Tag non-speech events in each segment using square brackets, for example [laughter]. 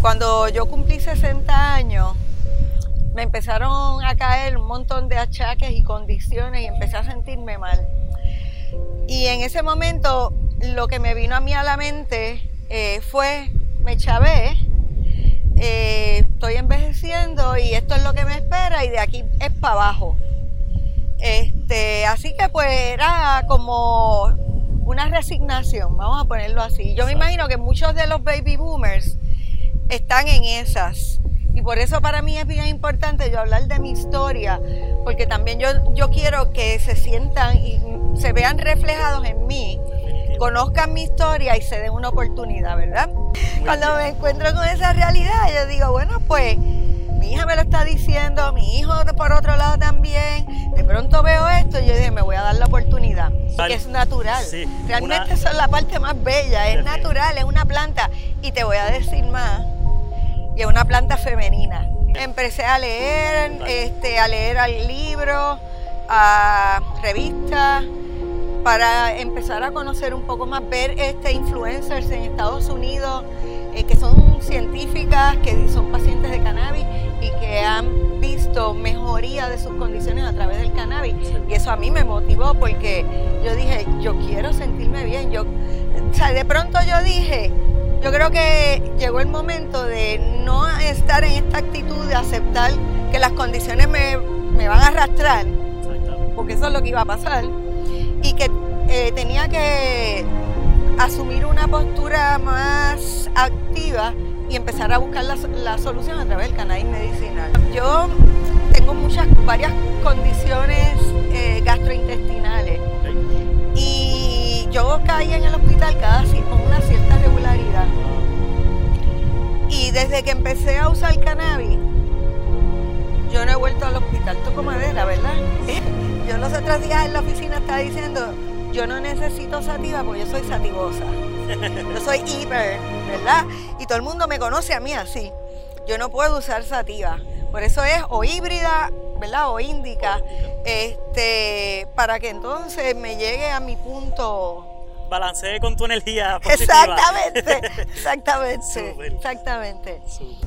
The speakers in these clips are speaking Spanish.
Cuando yo cumplí 60 años, me empezaron a caer un montón de achaques y condiciones y empecé a sentirme mal. Y en ese momento lo que me vino a mí a la mente eh, fue, me chavé, eh, estoy envejeciendo y esto es lo que me espera y de aquí es para abajo. Este, así que pues era como una resignación, vamos a ponerlo así. Yo me imagino que muchos de los baby boomers están en esas. Y por eso para mí es bien importante yo hablar de mi historia, porque también yo, yo quiero que se sientan y se vean reflejados en mí, conozcan mi historia y se den una oportunidad, ¿verdad? Cuando me encuentro con esa realidad, yo digo, bueno, pues mi hija me lo está diciendo, mi hijo por otro lado también, de pronto veo esto y yo dije, me voy a dar la oportunidad, que es natural. Realmente eso es la parte más bella, es natural, es una planta. Y te voy a decir más, es una planta femenina. Empecé a leer, este, a leer al libro, a revistas, para empezar a conocer un poco más, ver este influencers en Estados Unidos eh, que son científicas, que son pacientes de cannabis y que han visto mejoría de sus condiciones a través del cannabis. Y eso a mí me motivó porque yo dije, yo quiero sentirme bien. Yo, o sea, de pronto yo dije, yo creo que llegó el momento de no estar en esta actitud de aceptar que las condiciones me, me van a arrastrar, porque eso es lo que iba a pasar, y que eh, tenía que asumir una postura más activa y empezar a buscar la, la solución a través del cannabis medicinal. Yo tengo muchas, varias condiciones eh, gastrointestinales. Y yo caí en el hospital cada una Y desde que empecé a usar cannabis, yo no he vuelto al hospital, toco madera, ¿verdad? [laughs] Yo los otros días en la oficina estaba diciendo, yo no necesito sativa porque yo soy sativosa. [laughs] Yo soy hiper, ¿verdad? Y todo el mundo me conoce a mí así. Yo no puedo usar sativa. Por eso es o híbrida, ¿verdad? O índica, este, para que entonces me llegue a mi punto balancee con tu energía positiva. Exactamente, [laughs] exactamente, exactamente.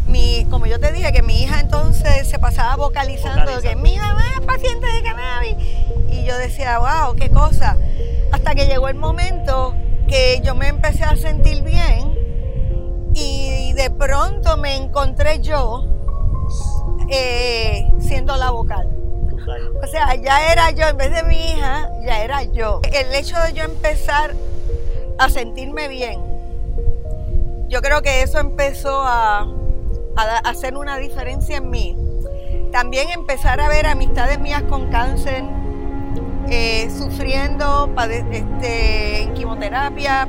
Mi, como yo te dije que mi hija entonces se pasaba vocalizando, que mi mamá es paciente de cannabis y yo decía, wow, qué cosa. Hasta que llegó el momento que yo me empecé a sentir bien y de pronto me encontré yo eh, siendo la vocal. O sea, ya era yo, en vez de mi hija, ya era yo. El hecho de yo empezar a sentirme bien, yo creo que eso empezó a, a hacer una diferencia en mí. También empezar a ver amistades mías con cáncer, eh, sufriendo este, en quimioterapia,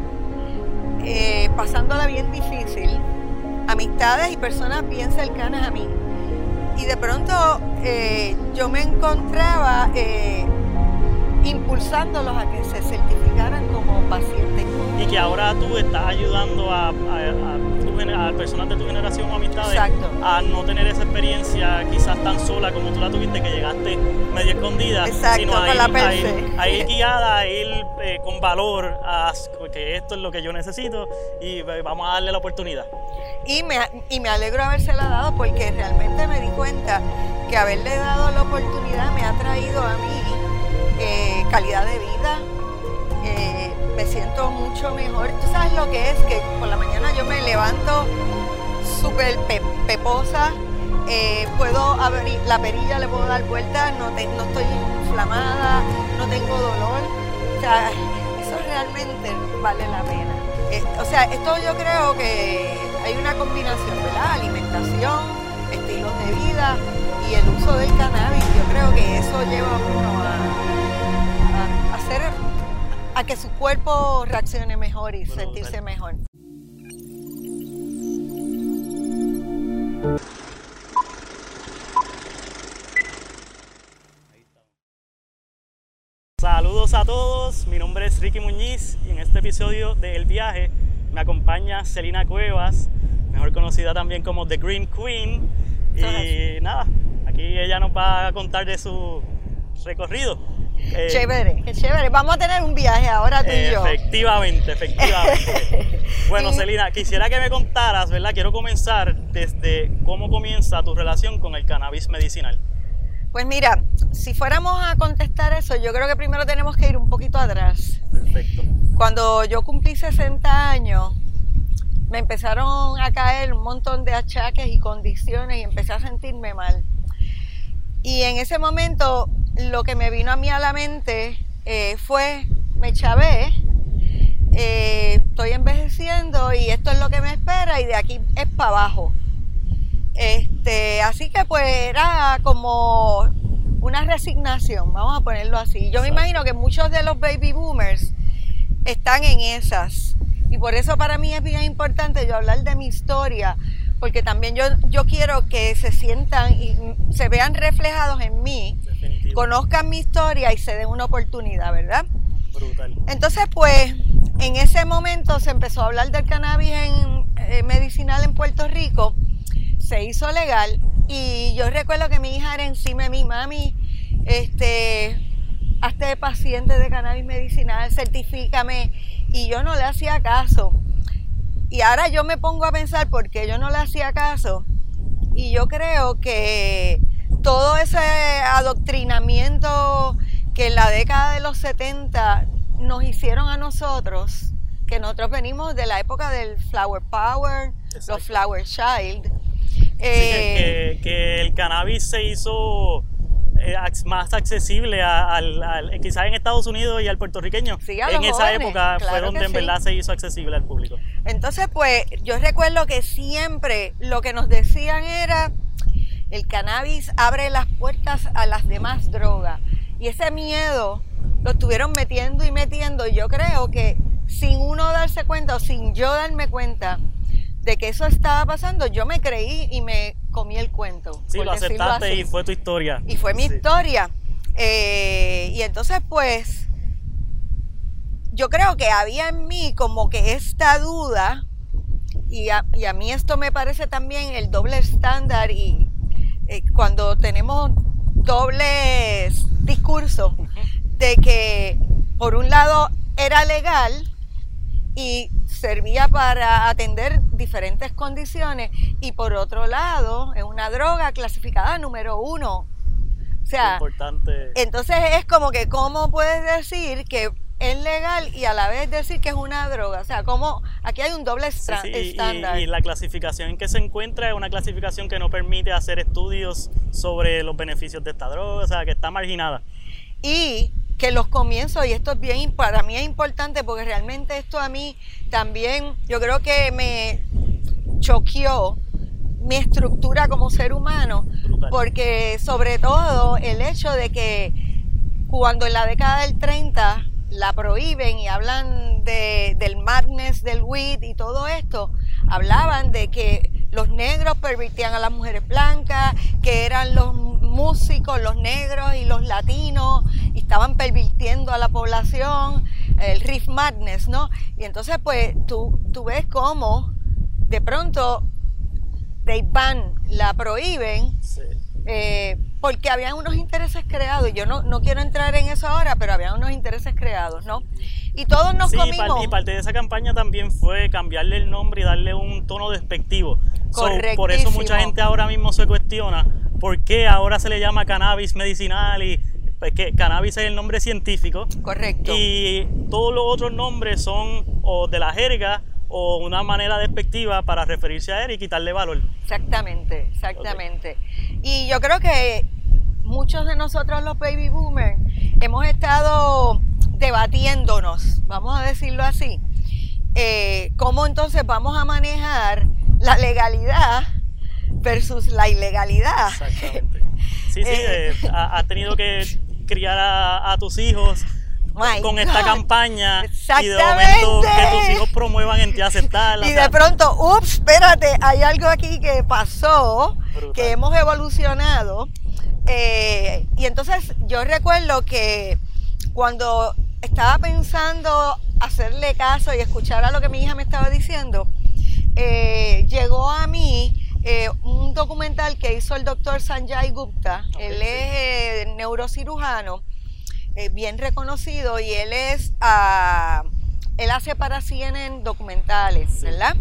eh, pasándola bien difícil, amistades y personas bien cercanas a mí. Y de pronto eh, yo me encontraba impulsándolos a que se certificaran como pacientes. Y que ahora tú estás ayudando a, a, personas de tu generación o amistades a no tener esa experiencia quizás tan sola como tú la tuviste, que llegaste medio escondida, sino a ir, guiada, a ir eh, con valor a que esto es lo que yo necesito y eh, vamos a darle la oportunidad. Y me, y me alegro habérsela dado porque realmente me di cuenta que haberle dado la oportunidad me ha traído a mí eh, calidad de vida, siento mucho mejor. Tú sabes lo que es que por la mañana yo me levanto súper peposa, eh, puedo abrir la perilla, le puedo dar vuelta, no, no estoy inflamada, no tengo dolor. O sea, eso realmente vale la pena. o sea, esto yo creo que hay una combinación, ¿verdad? Alimentación, estilos de vida y el uso del cannabis. Yo creo que eso lleva a uno a hacer a que su cuerpo reaccione mejor y sentirse mejor. Saludos a todos, mi nombre es Ricky Muñiz y en este episodio de El Viaje me acompaña Celina Cuevas, mejor conocida también como The Green Queen. Y nada, aquí ella nos va a contar de su recorrido. Eh, chévere, qué chévere. Vamos a tener un viaje ahora tú y yo. Efectivamente, efectivamente. [laughs] bueno, Celina, quisiera que me contaras, ¿verdad? Quiero comenzar desde cómo comienza tu relación con el cannabis medicinal. Pues mira, si fuéramos a contestar eso, yo creo que primero tenemos que ir un poquito atrás. Perfecto. Cuando yo cumplí 60 años, me empezaron a caer un montón de achaques y condiciones y empecé a sentirme mal. Y en ese momento lo que me vino a mí a la mente eh, fue, me chavé, eh, estoy envejeciendo y esto es lo que me espera y de aquí es para abajo. Este, así que pues era como una resignación, vamos a ponerlo así. Yo me imagino que muchos de los baby boomers están en esas. Y por eso para mí es bien importante yo hablar de mi historia, porque también yo, yo quiero que se sientan y se vean reflejados en mí, conozcan mi historia y se den una oportunidad, ¿verdad? Brutal. Entonces, pues, en ese momento se empezó a hablar del cannabis en, eh, medicinal en Puerto Rico, se hizo legal y yo recuerdo que mi hija era encima de mi mami, este, hazte paciente de cannabis medicinal, certifícame, y yo no le hacía caso. Y ahora yo me pongo a pensar por qué yo no le hacía caso. Y yo creo que todo ese adoctrinamiento que en la década de los 70 nos hicieron a nosotros, que nosotros venimos de la época del Flower Power, los Flower Child. que, que, el cannabis se hizo eh, más accesible al, quizás en Estados Unidos y al puertorriqueño. en esa época fue donde en verdad se hizo accesible al público. Entonces, pues yo recuerdo que siempre lo que nos decían era, el cannabis abre las puertas a las demás drogas. Y ese miedo lo estuvieron metiendo y metiendo. Y yo creo que sin uno darse cuenta o sin yo darme cuenta de que eso estaba pasando, yo me creí y me comí el cuento. Sí, lo aceptaste y fue tu historia. Y fue mi historia. Eh, y entonces, pues, yo creo que había en mí como que esta duda, y a, mí esto me parece también el doble estándar, y eh, cuando tenemos dobles discursos, de que por un lado era legal y servía para atender diferentes condiciones y por otro lado es una droga clasificada número uno. O sea, importante. entonces es como que cómo puedes decir que es legal y a la vez decir que es una droga. O sea, como aquí hay un doble estándar. Y, la clasificación en que se encuentra es una clasificación que no permite hacer estudios sobre los beneficios de esta droga, o sea, que está marginada. Y que los comienzos, y esto es bien, para mí es importante porque realmente esto a mí también, yo creo que me choqueó mi estructura como ser humano, porque sobre todo el hecho de que cuando en la década del 30 la prohíben y hablan de, del madness del weed y todo esto, hablaban de que los negros permitían a las mujeres blancas, que eran los músicos, los negros y los latinos, y estaban pervirtiendo a la población, el Riff Madness, ¿no? Y entonces, pues, tú, tú ves cómo de pronto they ban, la prohíben, eh, porque habían unos intereses creados. Yo no, no quiero entrar en eso ahora, pero había unos intereses creados, ¿no? Y todos nos comimos. Y parte de esa campaña también fue cambiarle el nombre y darle un tono despectivo. por eso mucha gente ahora mismo se cuestiona por qué ahora se le llama cannabis medicinal y pues que cannabis es el nombre científico. Correcto. Y todos los otros nombres son o de la jerga o una manera despectiva para referirse a él y quitarle valor. Exactamente, exactamente. Y yo creo que muchos de nosotros los baby boomers hemos estado debatiéndonos, vamos a decirlo así, eh, cómo entonces vamos a manejar la legalidad versus la ilegalidad. Exactamente. [laughs] Sí, sí, eh, eh, has tenido que criar a, tus hijos con esta campaña y de momento que tus hijos promuevan en ti aceptarla. Y de pronto, ups, espérate, hay algo aquí que pasó, que hemos evolucionado. Eh, y entonces yo recuerdo que cuando estaba pensando hacerle caso y escuchar a lo que mi hija me estaba diciendo, llegó a mí eh, un documental que hizo el doctor Sanjay Gupta, él es eh, neurocirujano, eh, bien reconocido y él es, uh, él hace para CNN documentales, ¿verdad?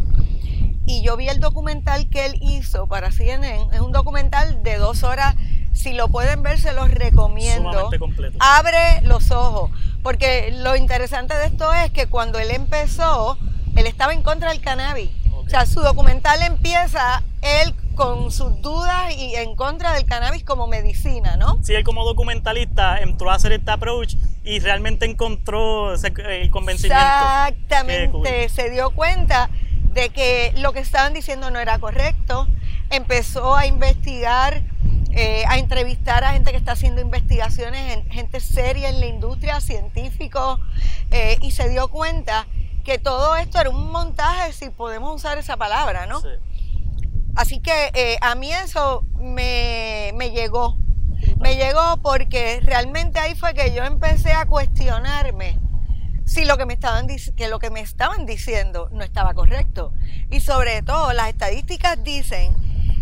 Y yo vi el documental que él hizo para CNN, es un documental de dos horas, si lo pueden ver se los recomiendo. Abre los ojos, porque lo interesante de esto es que cuando él empezó, él estaba en contra del cannabis. O sea, su documental empieza él con sus dudas y en contra del cannabis como medicina, ¿no? Sí, él como documentalista entró a hacer este approach y realmente encontró el convencimiento. Exactamente, se dio cuenta de que lo que estaban diciendo no era correcto, empezó a investigar, eh, a entrevistar a gente que está haciendo investigaciones, gente seria en la industria, científicos, eh, y se dio cuenta que todo esto era un montaje, si podemos usar esa palabra, ¿no? Sí. Así que eh, a mí eso me, llegó. Me llegó porque realmente ahí fue que yo empecé a cuestionarme si lo que me estaban que lo que me estaban diciendo no estaba correcto. Y sobre todo las estadísticas dicen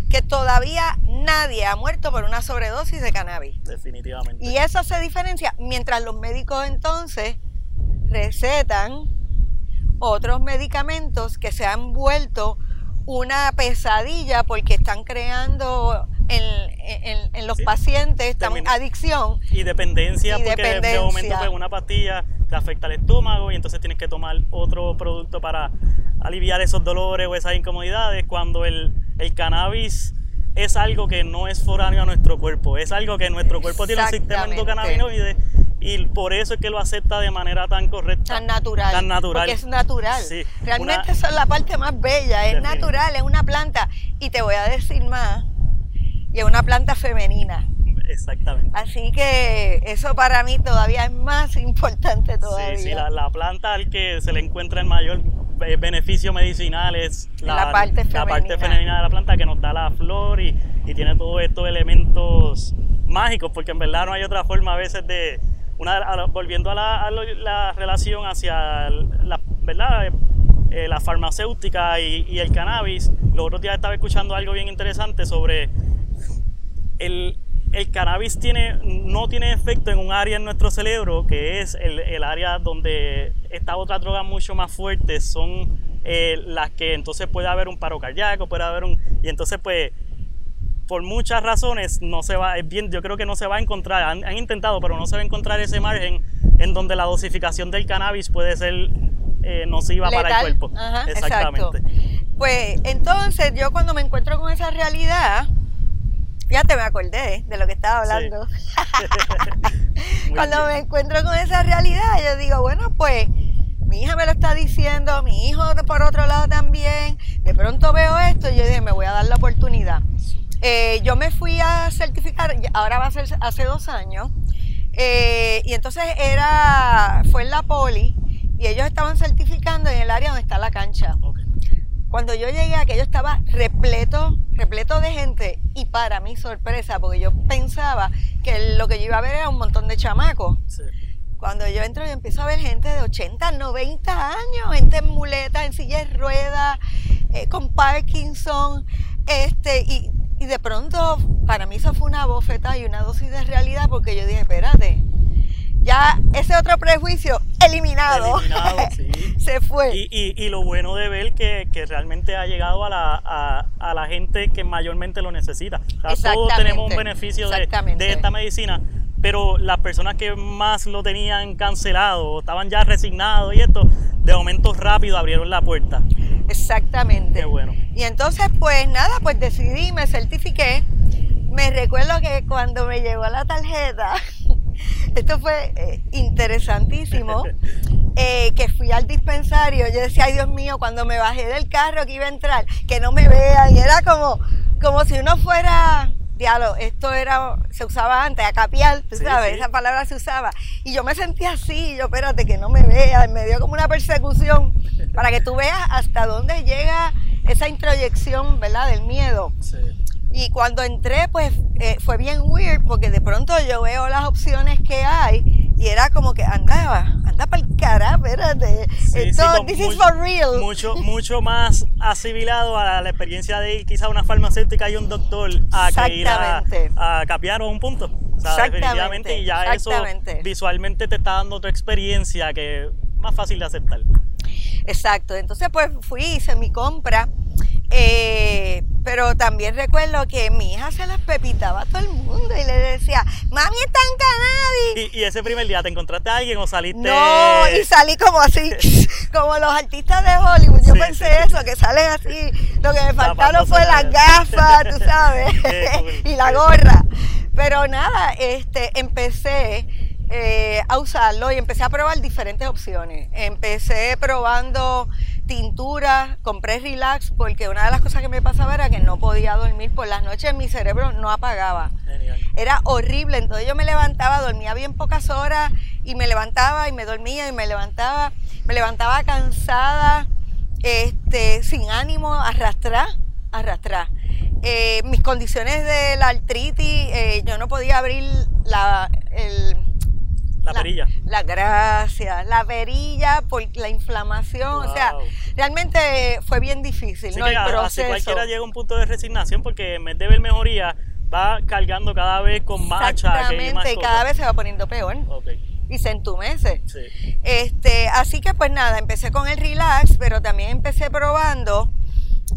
que todavía nadie ha muerto por una sobredosis de cannabis. Definitivamente. Y eso se diferencia mientras los médicos entonces recetan otros medicamentos que se han vuelto una pesadilla porque están creando en, los pacientes están adicción. Y dependencia, porque de momento pues, una pastilla te afecta el estómago y entonces tienes que tomar otro producto para aliviar esos dolores o esas incomodidades cuando el, el cannabis es algo que no es foráneo a nuestro cuerpo, es algo que nuestro cuerpo tiene un sistema endocannabinoide y por eso es que lo acepta de manera tan correcta. Tan natural. Tan natural. Porque es natural. Realmente esa es la parte más bella, es natural, es una planta. Y te voy a decir más, y es una planta femenina. Exactamente. Así que eso para mí todavía es más importante todavía. Sí, sí, la, planta al que se le encuentra el mayor beneficio medicinal es la, parte femenina. la parte femenina de la planta que nos da la flor y, y tiene todos estos elementos mágicos, porque en verdad no hay otra forma a veces de, volviendo a la, relación hacia la, ¿verdad? Eh, la farmacéutica y, el cannabis, los otros días estaba escuchando algo bien interesante sobre el, el cannabis tiene, no tiene efecto en un área en nuestro cerebro, que es el, área donde estas otras drogas mucho más fuertes son eh, las que entonces puede haber un paro cardíaco, puede haber un... Y entonces pues por muchas razones no se va, es bien, yo creo que no se va a encontrar, han, intentado, pero no se va a encontrar ese margen en donde la dosificación del cannabis puede ser eh, nociva para el cuerpo. Exactamente. Pues entonces yo cuando me encuentro con esa realidad, te me acordé de lo que estaba hablando. [laughs] [laughs] cuando me encuentro con esa realidad, yo digo, bueno, pues mi hija me lo está diciendo, mi hijo por otro lado también, de pronto veo esto y yo dije, me voy a dar la oportunidad. Eh, yo me fui a certificar, ahora va a ser hace dos años, eh, y entonces era, fue en la poli, y ellos estaban certificando en el área donde está la cancha. Cuando yo llegué, aquello estaba repleto, repleto de gente, y para mi sorpresa, porque yo pensaba que lo que yo iba a ver era un montón de chamacos. Cuando yo entro y empiezo a ver gente de 80, 90 años, gente en muletas, en sillas de ruedas, eh, con Parkinson, este, y y de pronto, para mí eso fue una bofeta y una dosis de realidad porque yo dije, espérate, ya ese otro prejuicio eliminado, eliminado [laughs] se fue. Y, y, lo bueno de ver que, que realmente ha llegado a la, a, a, la gente que mayormente lo necesita. todos tenemos un beneficio de, de, esta medicina, pero las personas que más lo tenían cancelado, estaban ya resignados y esto, de momento rápido abrieron la puerta. Exactamente. Qué bueno. Y entonces, pues nada, pues decidí, me certifiqué. Me recuerdo que cuando me llegó la tarjeta, [laughs] esto fue eh, interesantísimo, [laughs] eh, que fui al dispensario, yo decía, ay Dios mío, cuando me bajé del carro que iba a entrar, que no me vean, y era como, como si uno fuera, diablo, esto era, se usaba antes, a capiar, tú sabes, esa palabra se usaba, y yo me sentía así, yo espérate que no me vean, me dio como una persecución, [laughs] para que tú veas hasta dónde llega esa introyección, ¿verdad? Del miedo. Sí. Y cuando entré, pues eh, fue bien weird porque de pronto yo veo las opciones que hay y era como que anda, anda para el cara, espérate. Esto, this is for real. Mucho, mucho más asimilado a la experiencia de ir quizá a una farmacéutica y un doctor a que ir a, a capiar un punto. definitivamente, y ya eso visualmente te está dando otra experiencia que es más fácil de aceptar. Exacto, entonces pues fui, hice mi compra eh, pero también recuerdo que mi hija se las pepitaba a todo el mundo y le decía, mami está en. ¿Y, ese primer día te encontraste a alguien o saliste? No, y salí como así, [laughs] como los artistas de Hollywood. Yo pensé eso, que salen así. Lo que me faltaron fue las gafas, tú [laughs] sabes, [laughs] y la gorra. Pero nada, este, empecé eh, a usarlo y empecé a probar diferentes opciones. Empecé probando tintura, compré relax porque una de las cosas que me pasaba era que no podía dormir por las noches, mi cerebro no apagaba. Era horrible, entonces yo me levantaba, dormía bien pocas horas y me levantaba y me dormía y me levantaba, me levantaba cansada, este, sin ánimo, arrastrar, arrastrar. Eh, mis condiciones de la artritis, eh, yo no podía abrir la, el, la, perilla. La gracia, la perilla por la inflamación. O sea, realmente fue bien difícil. ¿no? el proceso. cualquiera llega a un punto de resignación porque en vez de ver mejoría, va cargando cada vez con más Exactamente, y, cada vez se va poniendo peor. Y se entumece. Sí. Este, así que pues nada, empecé con el relax, pero también empecé probando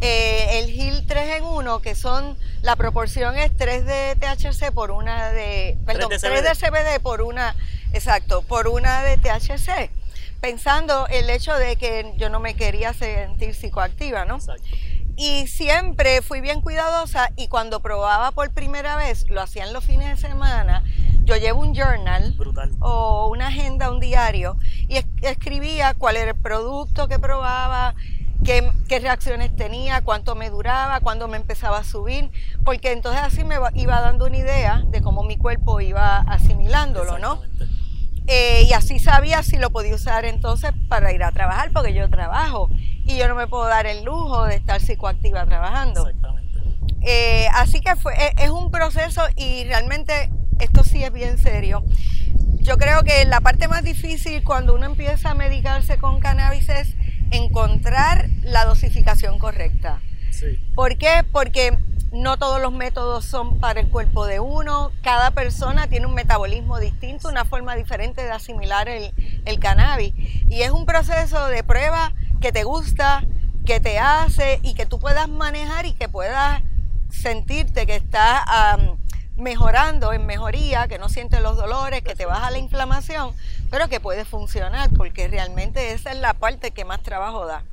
eh, el GIL 3 en 1, que son, la proporción es 3 de THC por una de, perdón, 3 de CBD por una Exacto, por una de THC, pensando el hecho de que yo no me quería sentir psicoactiva, ¿no? Exacto. Y siempre fui bien cuidadosa y cuando probaba por primera vez, lo hacía en los fines de semana, yo llevo un journal o una agenda, un diario, y escribía cuál era el producto que probaba, qué, qué, reacciones tenía, cuánto me duraba, cuándo me empezaba a subir, porque entonces así me iba dando una idea de cómo mi cuerpo iba asimilándolo, ¿no? Eh, y así sabía si lo podía usar entonces para ir a trabajar, porque yo trabajo y yo no me puedo dar el lujo de estar psicoactiva trabajando. Exactamente. Eh, así que fue, e, es un proceso y realmente esto sí es bien serio. Yo creo que la parte más difícil cuando uno empieza a medicarse con cannabis es encontrar la dosificación correcta. Sí. ¿Por qué? Porque no todos los métodos son para el cuerpo de uno, cada persona tiene un metabolismo distinto, una forma diferente de asimilar el, cannabis. Y es un proceso de prueba que te gusta, que te hace y que tú puedas manejar y que puedas sentirte que estás mejorando en mejoría, que no sientes los dolores, que te baja la inflamación, pero que puede funcionar porque realmente esa es la parte que más trabajo da.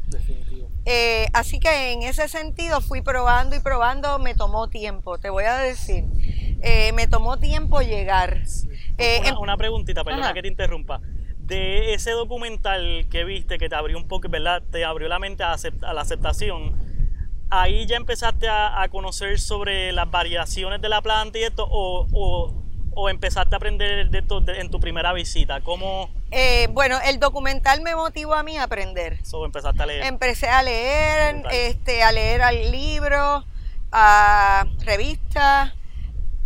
Eh, así que en ese sentido fui probando y probando, me tomó tiempo, te voy a decir. Eh, me tomó tiempo llegar. Eh, una, preguntita, perdona que te interrumpa. De ese documental que viste, que te abrió un poco, ¿verdad? Te abrió la mente a, la aceptación. Ahí ya empezaste a, conocer sobre las variaciones de la planta y esto, o o empezaste a aprender de en tu primera visita? ¿Cómo? Eh, bueno, el documental me motivó a mí a aprender. So, empezaste a leer. Empecé a leer, este, a leer al libro, a revistas,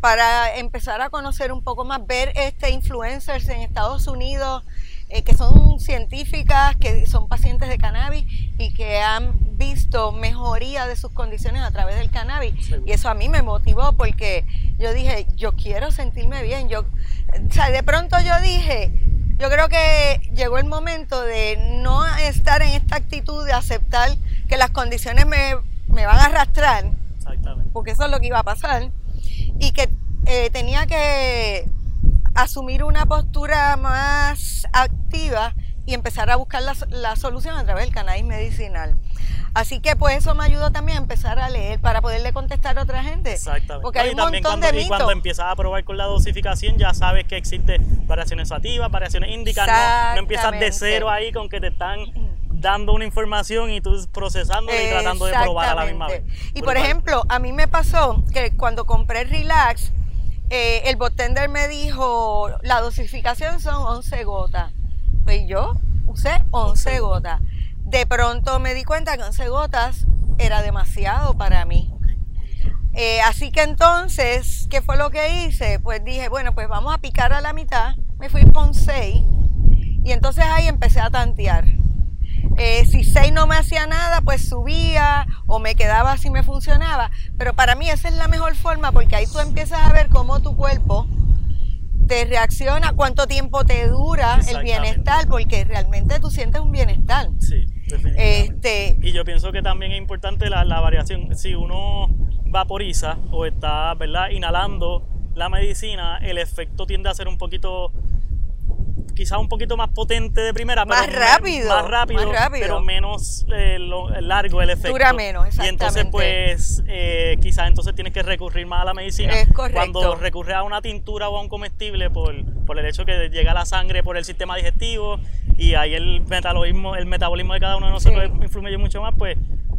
para empezar a conocer un poco más, ver este influencers en Estados Unidos eh, que son científicas, que son pacientes de cannabis y que han visto mejoría de sus condiciones a través del cannabis. Y eso a mí me motivó porque yo dije, yo quiero sentirme bien. Yo, o sea, de pronto yo dije, yo creo que llegó el momento de no estar en esta actitud de aceptar que las condiciones me, me van a arrastrar, porque eso es lo que iba a pasar, y que eh, tenía que asumir una postura más activa y empezar a buscar la, solución a través del cannabis medicinal. Así que pues eso me ayudó también a empezar a leer para poderle contestar a otra gente. Exactamente. Porque hay un montón cuando, de mitos. Y cuando empiezas a probar con la dosificación ya sabes que existe variaciones activas, variaciones índicas, no, empiezas de cero ahí con que te están dando una información y tú procesándola y tratando de probar a la misma vez. Y por ejemplo, a mí me pasó que cuando compré Relax, eh, el botender me dijo, la dosificación son 11 gotas. Pues yo usé 11 gotas. De pronto me di cuenta que 11 gotas era demasiado para mí. Eh, así que entonces, ¿qué fue lo que hice? Pues dije, bueno, pues vamos a picar a la mitad. Me fui con 6 y entonces ahí empecé a tantear. Eh, si 6 no me hacía nada, pues subía o me quedaba si me funcionaba. Pero para mí esa es la mejor forma porque ahí tú empiezas a ver cómo tu cuerpo te reacciona, cuánto tiempo te dura el bienestar, porque realmente tú sientes un bienestar. Sí, definitivamente. Este, y yo pienso que también es importante la, la variación. Si uno vaporiza o está, ¿verdad?, inhalando la medicina, el efecto tiende a ser un poquito quizás un poquito más potente de primera, más rápido, más rápido, pero menos eh, largo el efecto. Dura menos, exactamente. Y entonces, pues, eh, quizás entonces tienes que recurrir más a la medicina. Es correcto. Cuando recurres a una tintura o a un comestible por, por el hecho que llega la sangre por el sistema digestivo y ahí el metabolismo, el metabolismo de cada uno de nosotros influye mucho más, pues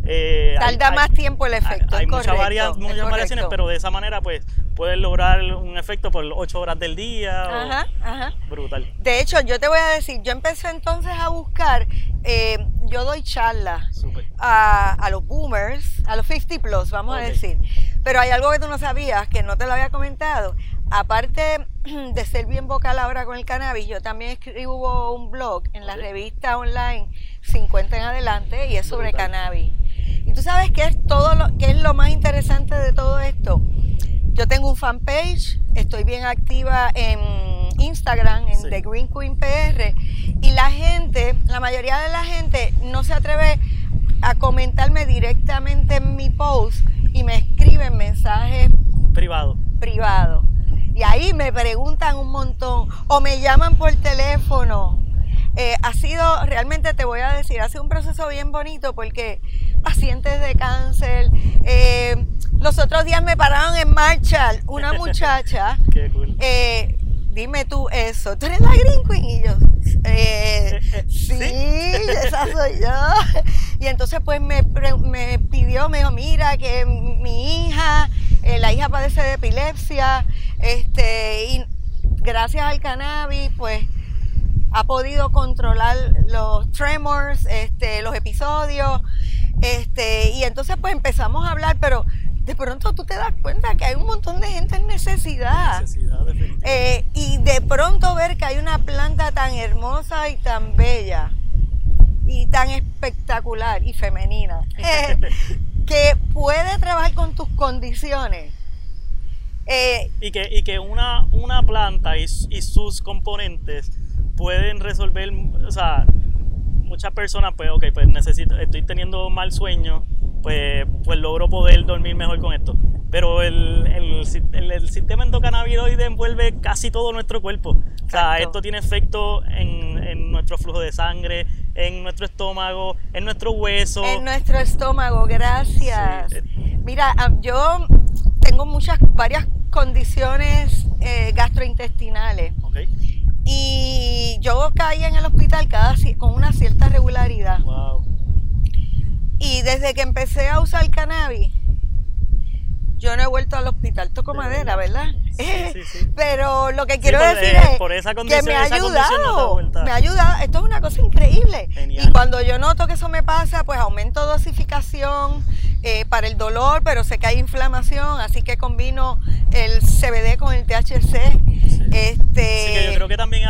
eh, Tarda más tiempo el efecto. Hay, muchas, variaciones, pero de esa manera pues puedes lograr un efecto por 8 horas del día. Ajá, ajá. Brutal. De hecho, yo te voy a decir, yo empecé entonces a buscar, eh, yo doy charlas a, los boomers, a los 50 plus, vamos a decir. Pero hay algo que tú no sabías, que no te lo había comentado. Aparte [clears throat] de ser bien vocal ahora con el cannabis, yo también escribo un blog en la revista online 50 en adelante y es sobre cannabis. Y tú sabes qué es todo lo que es lo más interesante de todo esto. Yo tengo un fanpage, estoy bien activa en Instagram, en The Green Queen PR, y la gente, la mayoría de la gente no se atreve a comentarme directamente en mi post y me escriben mensajes privados. Privado. Y ahí me preguntan un montón o me llaman por teléfono. Eh, ha sido, realmente te voy a decir, ha sido un proceso bien bonito porque pacientes de cáncer. Eh, los otros días me pararon en marcha una muchacha. [laughs] Qué cool. Eh, dime tú eso. ¿Tú eres la Green Queen? Y yo, eh, [laughs] sí, esa soy yo. Y entonces pues me, me, pidió, me dijo, mira que mi hija, la hija padece de epilepsia, este, y gracias al cannabis, pues ha podido controlar los tremors, este, los episodios, este, y entonces pues empezamos a hablar, pero de pronto tú te das cuenta que hay un montón de gente en necesidad. eh, y de pronto ver que hay una planta tan hermosa y tan bella y tan espectacular y femenina [laughs] eh, que puede trabajar con tus condiciones. Eh, y, que, y que una, una planta y, y sus componentes pueden resolver, o sea, muchas personas, pues, ok, pues necesito, estoy teniendo mal sueño, pues, pues logro poder dormir mejor con esto. Pero el, el, el, sistema endocannabinoide envuelve casi todo nuestro cuerpo. O sea, esto tiene efecto en, en, nuestro flujo de sangre, en nuestro estómago, en nuestro hueso. En nuestro estómago, gracias. Mira, yo tengo muchas, varias condiciones eh, gastrointestinales. Okay. Y yo caía en el hospital cada, con una cierta regularidad. Y desde que empecé a usar cannabis, yo no he vuelto al hospital. Toco madera, ¿verdad? [laughs] Sí, sí, Pero lo que quiero decir es que me ha ayudado. me ha ayudado. Esto es una cosa increíble. Y cuando yo noto que eso me pasa, pues aumento dosificación eh, para el dolor, pero sé que hay inflamación, así que combino el CBD con el THC este...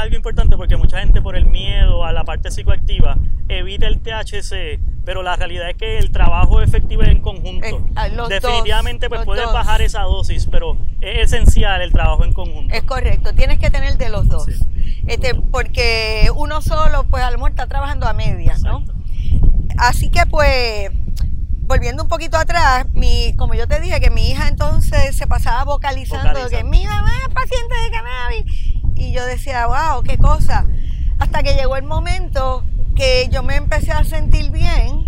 algo importante porque mucha gente por el miedo a la parte psicoactiva evita el THC, pero la realidad es que el trabajo efectivo es en conjunto. Definitivamente pues puedes bajar esa dosis, pero es esencial el trabajo en conjunto. Es correcto, tienes que tener de los dos. Este, porque uno solo pues a lo mejor está trabajando a medias, ¿no? Así que pues volviendo un poquito atrás, mi, como yo te dije, que mi hija entonces se pasaba vocalizando, que mi mamá es paciente de cannabis. Y yo decía, wow, qué cosa. Hasta que llegó el momento que yo me empecé a sentir bien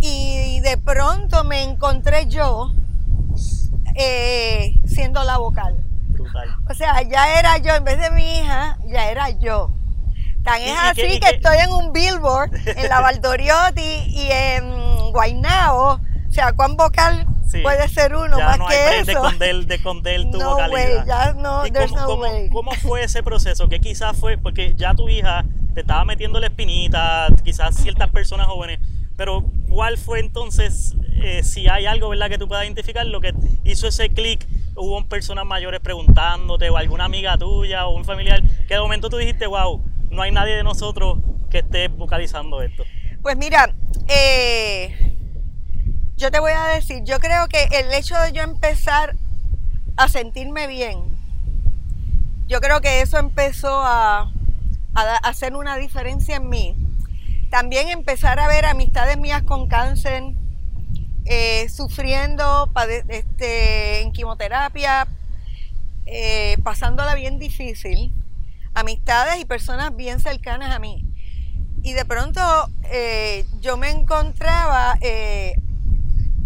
y de pronto me encontré yo eh, siendo la vocal. O sea, ya era yo, en vez de mi hija, ya era yo. Tan es así que, estoy en un billboard en la [laughs] Valdoriotti y en Guaynao. O sea, ¿cuán vocal puede ser uno más no que hay eso? De esconder, de esconder [laughs] tu no vocalidad. ya no, cómo, cómo, fue ese proceso? Que quizás fue, porque ya tu hija te estaba metiendo la espinita, quizás ciertas personas jóvenes, pero ¿cuál fue entonces, eh, si hay algo ¿verdad? que tú puedas identificar, lo que hizo ese clic? Hubo personas mayores preguntándote, o alguna amiga tuya, o un familiar, que de momento tú dijiste, wow, no hay nadie de nosotros que esté vocalizando esto. Pues mira, eh, yo te voy a decir, yo creo que el hecho de yo empezar a sentirme bien yo creo que eso empezó a, hacer una diferencia en mí. También empezar a ver amistades mías con cáncer, eh, sufriendo este, en quimioterapia, eh, pasándola bien difícil, amistades y personas bien cercanas a mí. Y de pronto eh, yo me encontraba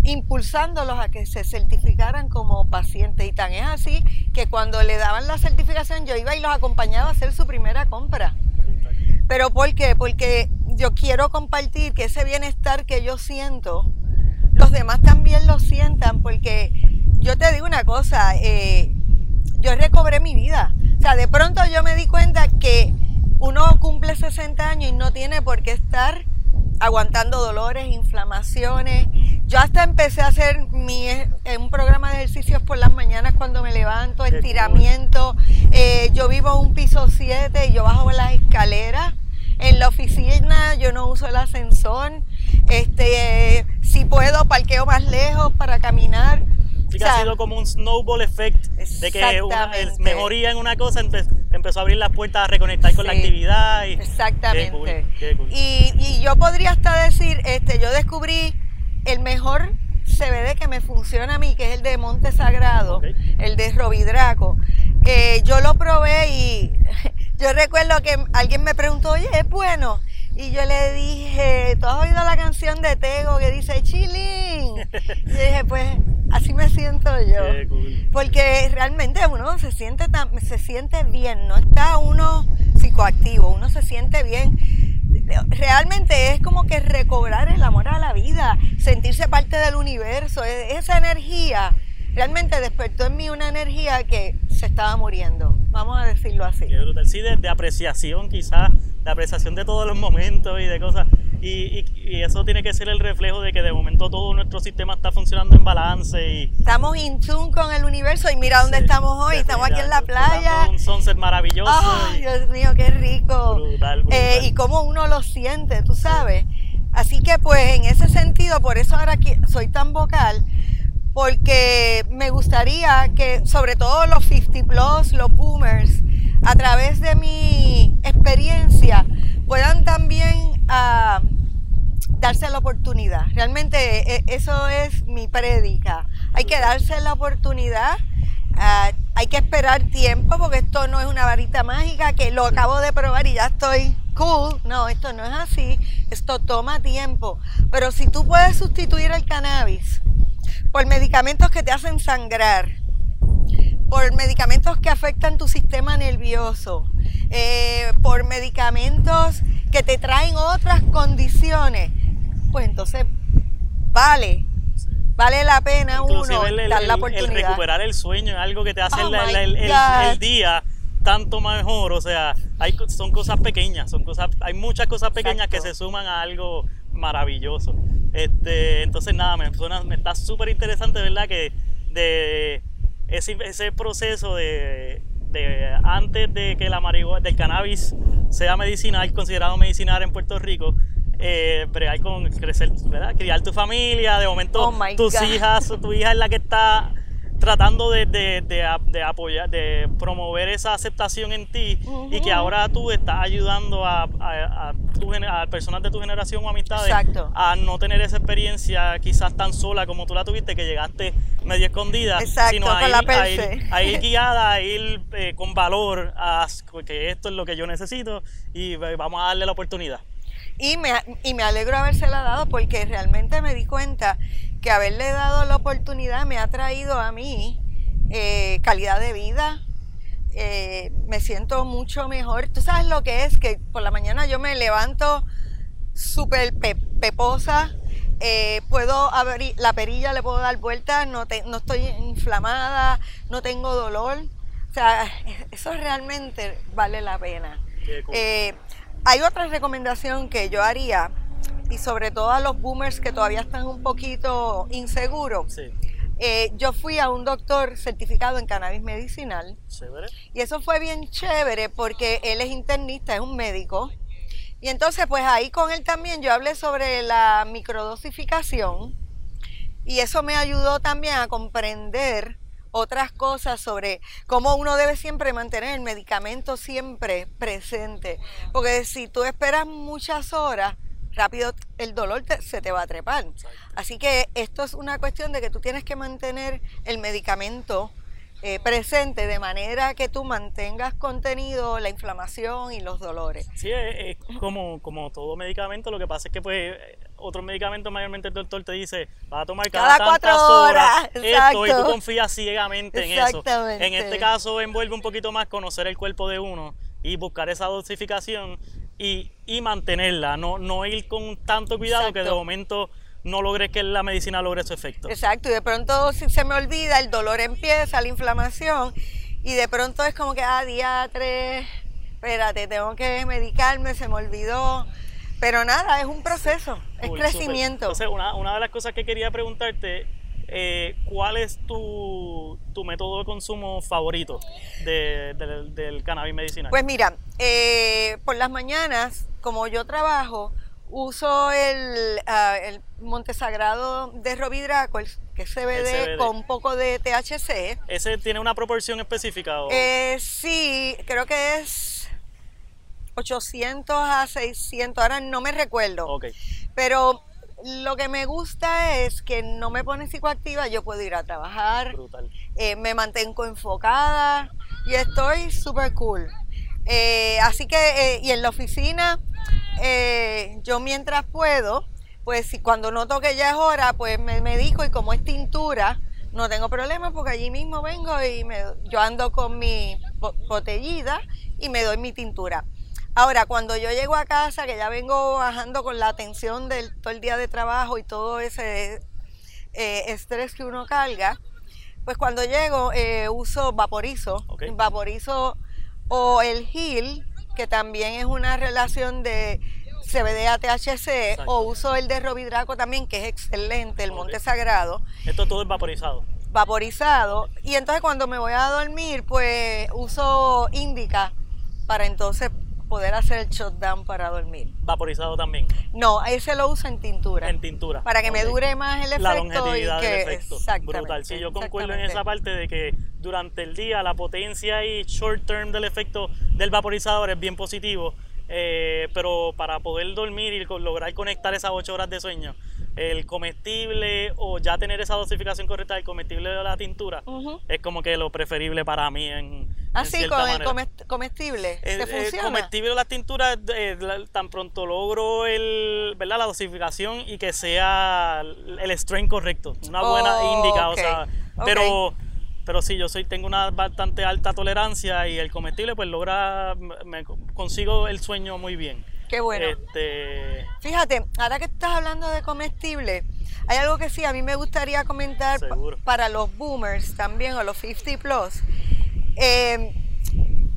impulsándolos a que se certificaran como pacientes. Y tan es así que cuando le daban la certificación yo iba y los acompañaba a hacer su primera compra. ¿Pero por qué? Porque yo quiero compartir que ese bienestar que yo siento, los demás también lo sientan, porque yo te digo una cosa, eh, yo recobré mi vida. O sea, de pronto yo me di cuenta que uno cumple 60 años y no tiene por qué estar aguantando dolores, inflamaciones. Yo hasta empecé a hacer mi, eh, un programa de ejercicios por las mañanas cuando me levanto, estiramiento. Eh, yo vivo en un piso 7 y yo bajo las escaleras. En la oficina yo no uso el ascensor. Este, si puedo, parqueo más lejos para caminar. Sí, ha sido como un snowball effect de que una mejoría en una cosa empezó a abrir las puertas a reconectar con la actividad. Y, exactamente. Y, yo podría hasta decir, este, yo descubrí el mejor CBD que me funciona a mí, que es el de Monte Sagrado, el de Robidraco. Eh, yo lo probé y [laughs] yo recuerdo que alguien me preguntó, oye, ¿es bueno? Y yo le dije, ¿tú has oído la canción de Tego que dice Chilling? Y dije, pues así me siento yo. Porque realmente uno se siente, tan, se siente bien, no está uno psicoactivo, uno se siente bien. Realmente es como que recobrar el amor a la vida, sentirse parte del universo, e, esa energía realmente despertó en mí una energía que se estaba muriendo, vamos a decirlo así. Sí, de, apreciación quizás, de apreciación de todos los momentos y de cosas. Y, eso tiene que ser el reflejo de que de momento todo nuestro sistema está funcionando en balance. y Estamos in tune con el universo y mira dónde estamos hoy, estamos aquí en la playa. Un sunset maravilloso. ¡Ay, Dios mío, qué rico! Brutal, brutal. Eh, y cómo uno lo siente, tú sabes. Así que pues en ese sentido, por eso ahora soy tan vocal, porque me gustaría que sobre todo los 50 plus, los boomers, a través de mi experiencia, puedan también ah, darse la oportunidad. Realmente e, eso es mi prédica. Hay que darse la oportunidad. Ah, hay que esperar tiempo porque esto no es una varita mágica que lo acabo de probar y ya estoy cool. No, esto no es así. Esto toma tiempo. Pero si tú puedes sustituir el cannabis por medicamentos que te hacen sangrar, por medicamentos que afectan tu sistema nervioso, eh, por medicamentos que te traen otras condiciones, pues entonces vale, vale la pena uno dar la oportunidad. El recuperar el sueño es algo que te hace oh el, día tanto mejor, o sea, hay, son cosas pequeñas, son cosas, hay muchas cosas pequeñas que se suman a algo maravilloso. Este, entonces nada, me, me está súper interesante, ¿verdad? Que de ese, ese proceso de, de, antes de que la marihuana, del cannabis sea medicinal, considerado medicinal en Puerto Rico, eh, hay con crecer, ¿verdad? Criar tu familia, de momento oh tus hijas, tu hija es la que está tratando de, de, de, apoyar, de promover esa aceptación en ti y que ahora tú estás ayudando a, a, a, personas de tu generación o amistades a no tener esa experiencia quizás tan sola como tú la tuviste, que llegaste medio escondida, sino a ir, [laughs] guiada, a ir eh, con valor a que esto es lo que yo necesito y eh, vamos a darle la oportunidad. Y me, y me alegro habérsela dado porque realmente me di cuenta que haberle dado la oportunidad me ha traído a mí eh, calidad de vida. Eh, me siento mucho mejor. Tú sabes lo que es que por la mañana yo me levanto súper peposa. Eh, puedo abrir la perilla, le puedo dar vuelta, no, no estoy inflamada, no tengo dolor. O sea, [laughs] eso realmente vale la pena. hay otra recomendación que yo haría y sobre todo a los boomers que todavía están un poquito inseguros. Eh, yo fui a un doctor certificado en cannabis medicinal. Y eso fue bien chévere porque él es internista, es un médico. Y entonces, pues ahí con él también yo hablé sobre la microdosificación. Y eso me ayudó también a comprender otras cosas sobre cómo uno debe siempre mantener el medicamento siempre presente. Porque si tú esperas muchas horas, rápido el dolor se te va a trepar. Así que esto es una cuestión de que tú tienes que mantener el medicamento eh, presente de manera que tú mantengas contenido la inflamación y los dolores. Sí, es, como, como todo medicamento, lo que pasa es que pues otros medicamentos mayormente el doctor te dice, vas a tomar cada, cuatro horas, esto y tú confías ciegamente en eso. En este caso envuelve un poquito más conocer el cuerpo de uno y buscar esa dosificación y, y mantenerla, no, no ir con tanto cuidado que de momento no logre que la medicina logre su efecto. Exacto, y de pronto si se me olvida, el dolor empieza, la inflamación, y de pronto es como que, ah, día tres, espérate, tengo que medicarme, se me olvidó. Pero nada, es un proceso, es crecimiento. Entonces, una, una, de las cosas que quería preguntarte, eh, ¿cuál es tu, tu, método de consumo favorito del cannabis medicinal? Pues mira, eh, por las mañanas, como yo trabajo, uso el, uh, el Montesagrado de Robidraco, que es CBD, con un poco de THC. ¿Ese tiene una proporción específica? Eh, sí, creo que es 800 a 600, ahora no me recuerdo. Okay. Pero lo que me gusta es que no me pone psicoactiva, yo puedo ir a trabajar, eh, me mantengo enfocada y estoy súper cool. Eh, así que, y en la oficina eh, yo mientras puedo, pues si cuando noto que ya es hora, pues me medico y como es tintura, no tengo problema porque allí mismo vengo y me, yo ando con mi botellita y me doy mi tintura. Ahora, cuando yo llego a casa, que ya vengo bajando con la tensión del todo el día de trabajo y todo ese eh, estrés que uno carga, pues cuando llego eh, uso vaporizo, vaporizo o el gel que también es una relación de CBD a THC, o uso el de Robidraco también, que es excelente, el Monte Sagrado. Esto todo es vaporizado. Vaporizado. Y entonces cuando me voy a dormir, pues uso Indica para entonces poder hacer el shutdown para dormir. ¿Vaporizado también? No, ese lo uso en tintura. En tintura. Para que me dure más el efecto. La longevidad del efecto. Brutal. Sí, yo concuerdo en esa parte de que durante el día la potencia y short term del efecto del vaporizador es bien positivo, eh, pero para poder dormir y lograr conectar esas 8 horas de sueño, el comestible o ya tener esa dosificación correcta del comestible de la tintura es como que lo preferible para mí en, Así con el comestible. El, funciona? comestible o las tinturas, eh, tan pronto logro el, ¿verdad? la dosificación y que sea el strain correcto, una buena oh, indica, o sea, pero pero sí, yo soy, tengo una bastante alta tolerancia y el comestible pues logra, me, consigo el sueño muy bien. Qué bueno. Este... Fíjate, ahora que estás hablando de comestible, hay algo que sí, a mí me gustaría comentar para los boomers también o los 50 plus. Eh,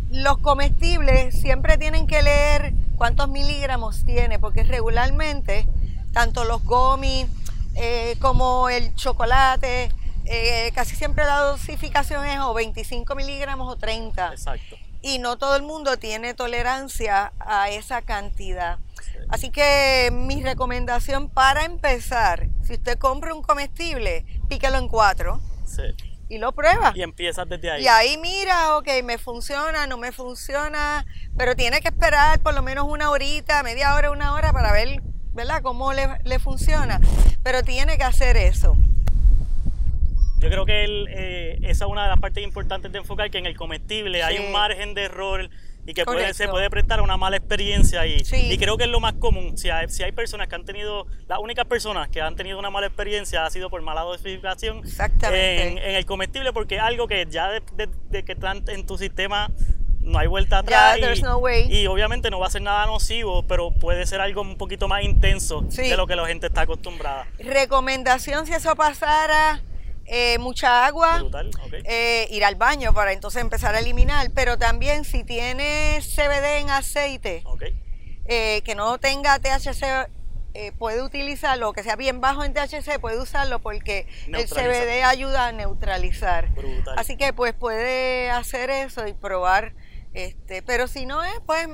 los comestibles siempre tienen que leer cuántos miligramos tiene, porque regularmente tanto los gomis eh, como el chocolate, eh, casi siempre la dosificación es o 25 miligramos o 30. Exacto. Y no todo el mundo tiene tolerancia a esa cantidad. Así que mi recomendación para empezar, si usted compra un comestible, píquelo en cuatro. Sí. Y lo prueba. Y empiezas desde ahí. Y ahí mira, ok, me funciona, no me funciona, pero tiene que esperar por lo menos una horita, media hora, una hora para ver, ¿verdad?, cómo le, le funciona. Pero tiene que hacer eso. Yo creo que eh, esa es una de las partes importantes de enfocar, que en el comestible hay un margen de error y que puede, se puede prestar una mala experiencia y, y creo que es lo más común. Si hay, si hay personas que han tenido, las únicas personas que han tenido una mala experiencia ha sido por mala dosificación en, en, el comestible porque es algo que ya de, que están en tu sistema no hay vuelta atrás y, y, obviamente no va a ser nada nocivo, pero puede ser algo un poquito más intenso de lo que la gente está acostumbrada. Recomendación si eso pasara eh, mucha agua, eh, ir al baño para entonces empezar a eliminar, pero también si tiene CBD en aceite, eh, que no tenga THC, puede utilizarlo, que sea bien bajo en THC, puede usarlo porque el CBD ayuda a neutralizar. Así que pues puede hacer eso y probar, este, pero si no es, pues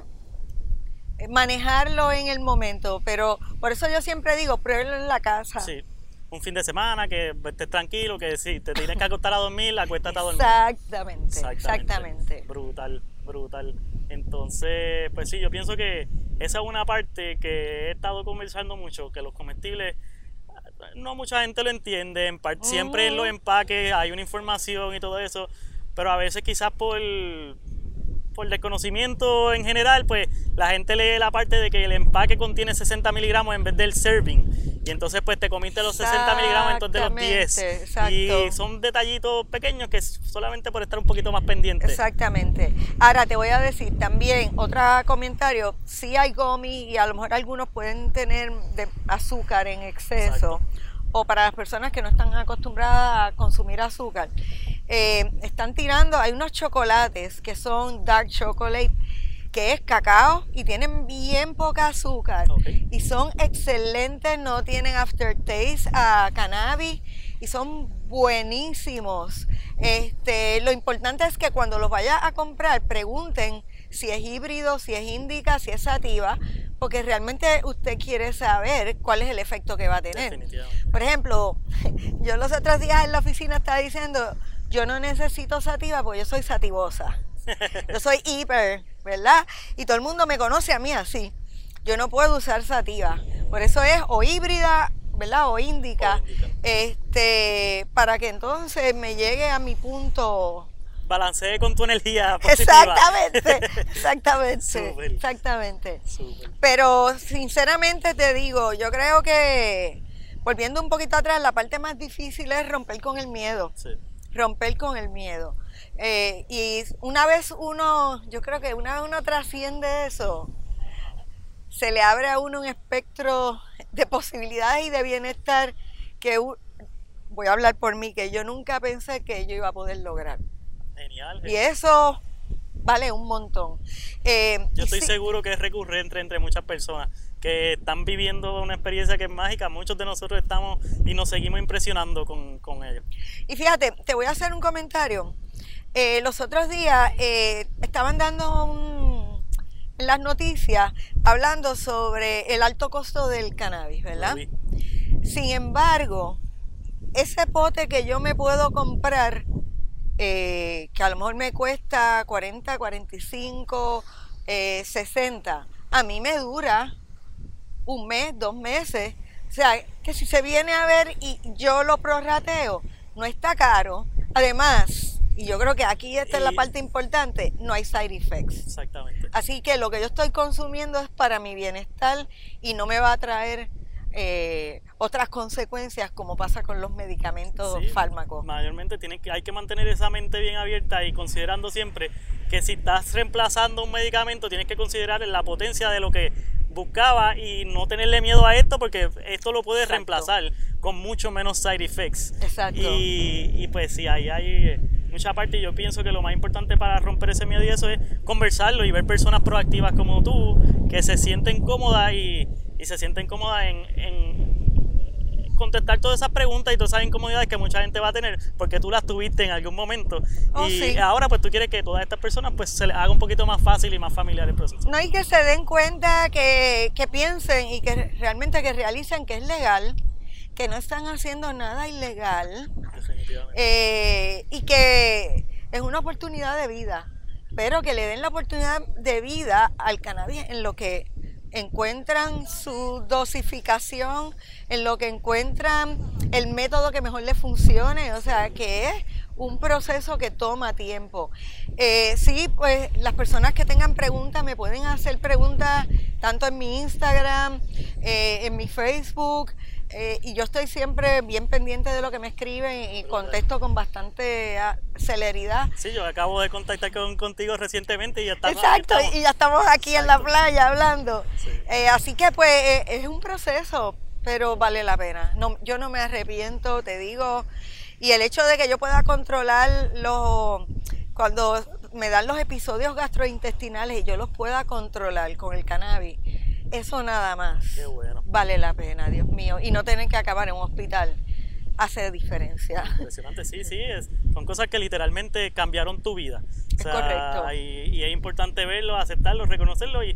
manejarlo en el momento, pero por eso yo siempre digo, pruébelo en la casa. Sí un fin de semana, que estés tranquilo, que si te tienes que acostar a dormir, acuéstate a dormir. Exactamente, exactamente. Brutal, brutal. Entonces, pues sí, yo pienso que esa es una parte que he estado conversando mucho, que los comestibles no mucha gente lo entiende, siempre en los empaques hay una información y todo eso, pero a veces quizás por por desconocimiento en general, pues la gente lee la parte de que el empaque contiene 60 miligramos en vez del serving. Y entonces pues te comiste los 60 miligramos en vez de los 10. Y son detallitos pequeños que solamente por estar un poquito más pendiente. Exactamente. Ahora te voy a decir también otro comentario. Sí hay gomi y a lo mejor algunos pueden tener de azúcar en exceso. O para las personas que no están acostumbradas a consumir azúcar. Eh, están tirando, hay unos chocolates que son dark chocolate, que es cacao y tienen bien poca azúcar y son excelentes, no tienen aftertaste a cannabis y son buenísimos. Este, lo importante es que cuando los vaya a comprar pregunten si es híbrido, si es indica, si es sativa, porque realmente usted quiere saber cuál es el efecto que va a tener. Por ejemplo, [laughs] yo los otros días en la oficina estaba diciendo, yo no necesito sativa porque yo soy sativosa. [laughs] Yo soy hiper, ¿verdad? Y todo el mundo me conoce a mí así. Yo no puedo usar sativa. Por eso es o híbrida, ¿verdad? O índica. Este, para que entonces me llegue a mi punto balancee con tu energía positiva. Exactamente, [laughs] exactamente, exactamente. Pero sinceramente te digo, yo creo que volviendo un poquito atrás, la parte más difícil es romper con el miedo. Sí romper con el miedo. Eh, y una vez uno, yo creo que una vez uno trasciende eso, se le abre a uno un espectro de posibilidades y de bienestar que voy a hablar por mí, que yo nunca pensé que yo iba a poder lograr. Genial. Y eso vale un montón. Eh, yo estoy seguro que es recurrente entre muchas personas que están viviendo una experiencia que es mágica. Muchos de nosotros estamos y nos seguimos impresionando con, con ellos. Y fíjate, te voy a hacer un comentario. Eh, los otros días eh, estaban dando un, las noticias hablando sobre el alto costo del cannabis, ¿verdad? Sin embargo, ese pote que yo me puedo comprar, eh, que a lo mejor me cuesta 40, 45, 60, a mí me dura un mes, dos meses. O sea, que si se viene a ver y yo lo prorrateo, no está caro. Además, y yo creo que aquí esta es la parte importante, no hay side effects. Exactamente. Así que lo que yo estoy consumiendo es para mi bienestar y no me va a traer eh, otras consecuencias como pasa con los medicamentos fármacos. Mayormente tiene que, hay que mantener esa mente bien abierta y considerando siempre que si estás reemplazando un medicamento tienes que considerar la potencia de lo que buscaba y no tenerle miedo a esto porque esto lo puede reemplazar con mucho menos side effects. Exacto. Y, y pues sí, ahí hay mucha parte y yo pienso que lo más importante para romper ese miedo y eso es conversarlo y ver personas proactivas como tú que se sienten cómodas y, y se sienten cómodas en, en contestar todas esas preguntas y todas esas incomodidades que mucha gente va a tener porque tú las tuviste en algún momento. Oh, y ahora pues tú quieres que todas estas personas pues se les haga un poquito más fácil y más familiar el proceso. No hay que se den cuenta, que, que piensen y que realmente que realicen que es legal, que no están haciendo nada ilegal. Eh, y que es una oportunidad de vida, pero que le den la oportunidad de vida al cannabis en lo que encuentran su dosificación, en lo que encuentran el método que mejor les funcione, o sea, que es un proceso que toma tiempo. Eh, sí, pues las personas que tengan preguntas me pueden hacer preguntas tanto en mi Instagram, eh, en mi Facebook, eh, y yo estoy siempre bien pendiente de lo que me escriben y contesto con bastante ah, celeridad. Sí, yo acabo de contactar con, contigo recientemente y ya estamos. Exacto, y ya estamos aquí en la playa hablando. Eh, así que pues eh, es un proceso, pero vale la pena. No, yo no me arrepiento, te digo. Y el hecho de que yo pueda controlar los cuando me dan los episodios gastrointestinales y yo los pueda controlar con el cannabis eso nada más vale la pena, Dios mío. Y no tener que acabar en un hospital hace diferencia. [laughs] Impresionante, sí, sí. Es, son cosas que literalmente cambiaron tu vida. es correcto. Y, es importante verlo, aceptarlo, reconocerlo y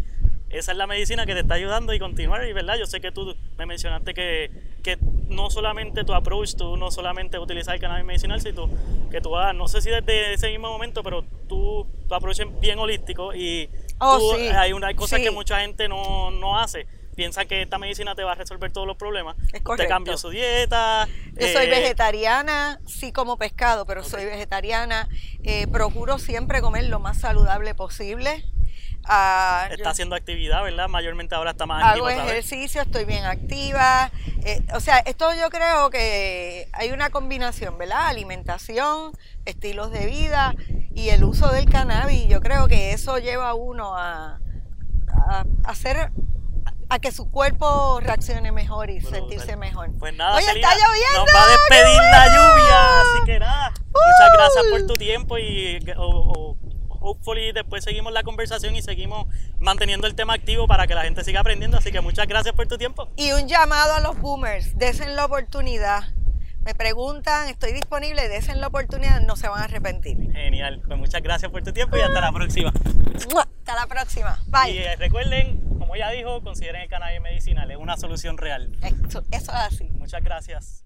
esa es la medicina que te está ayudando y continuar. Y verdad, yo sé que tú me mencionaste que, que no solamente tu approach, tú no solamente utilizar el cannabis medicinal, sino que tú hagas, no sé si desde ese mismo momento, pero tú, tu approach es bien holístico y oh, hay, una, hay cosas que mucha gente no, no hace piensan que esta medicina te va a resolver todos los problemas. Te cambia su dieta. Yo soy eh, vegetariana, sí como pescado, pero soy vegetariana. Eh, procuro siempre comer lo más saludable posible. Ah, está haciendo actividad, ¿verdad? Mayormente ahora está más activa. Hago ejercicio, estoy bien activa. Eh, o sea, esto yo creo que hay una combinación, ¿verdad? Alimentación, estilos de vida y el uso del cannabis. Yo creo que eso lleva a uno a, a hacer a que su cuerpo reaccione mejor y sentirse mejor. Pues nada, Oye, está lloviendo. Nos va a despedir la lluvia, así que nada. muchas gracias por tu tiempo y hopefully después seguimos la conversación y seguimos manteniendo el tema activo para que la gente siga aprendiendo. Así que muchas gracias por tu tiempo. Y un llamado a los boomers, desen la oportunidad. Me preguntan, estoy disponible, desen la oportunidad, no se van a arrepentir. Genial, pues muchas gracias por tu tiempo y hasta la próxima. Hasta la próxima, bye. Y eh, recuerden, como ya dijo, consideren el cannabis medicinal, es una solución real. Eso, eso es así. Muchas gracias.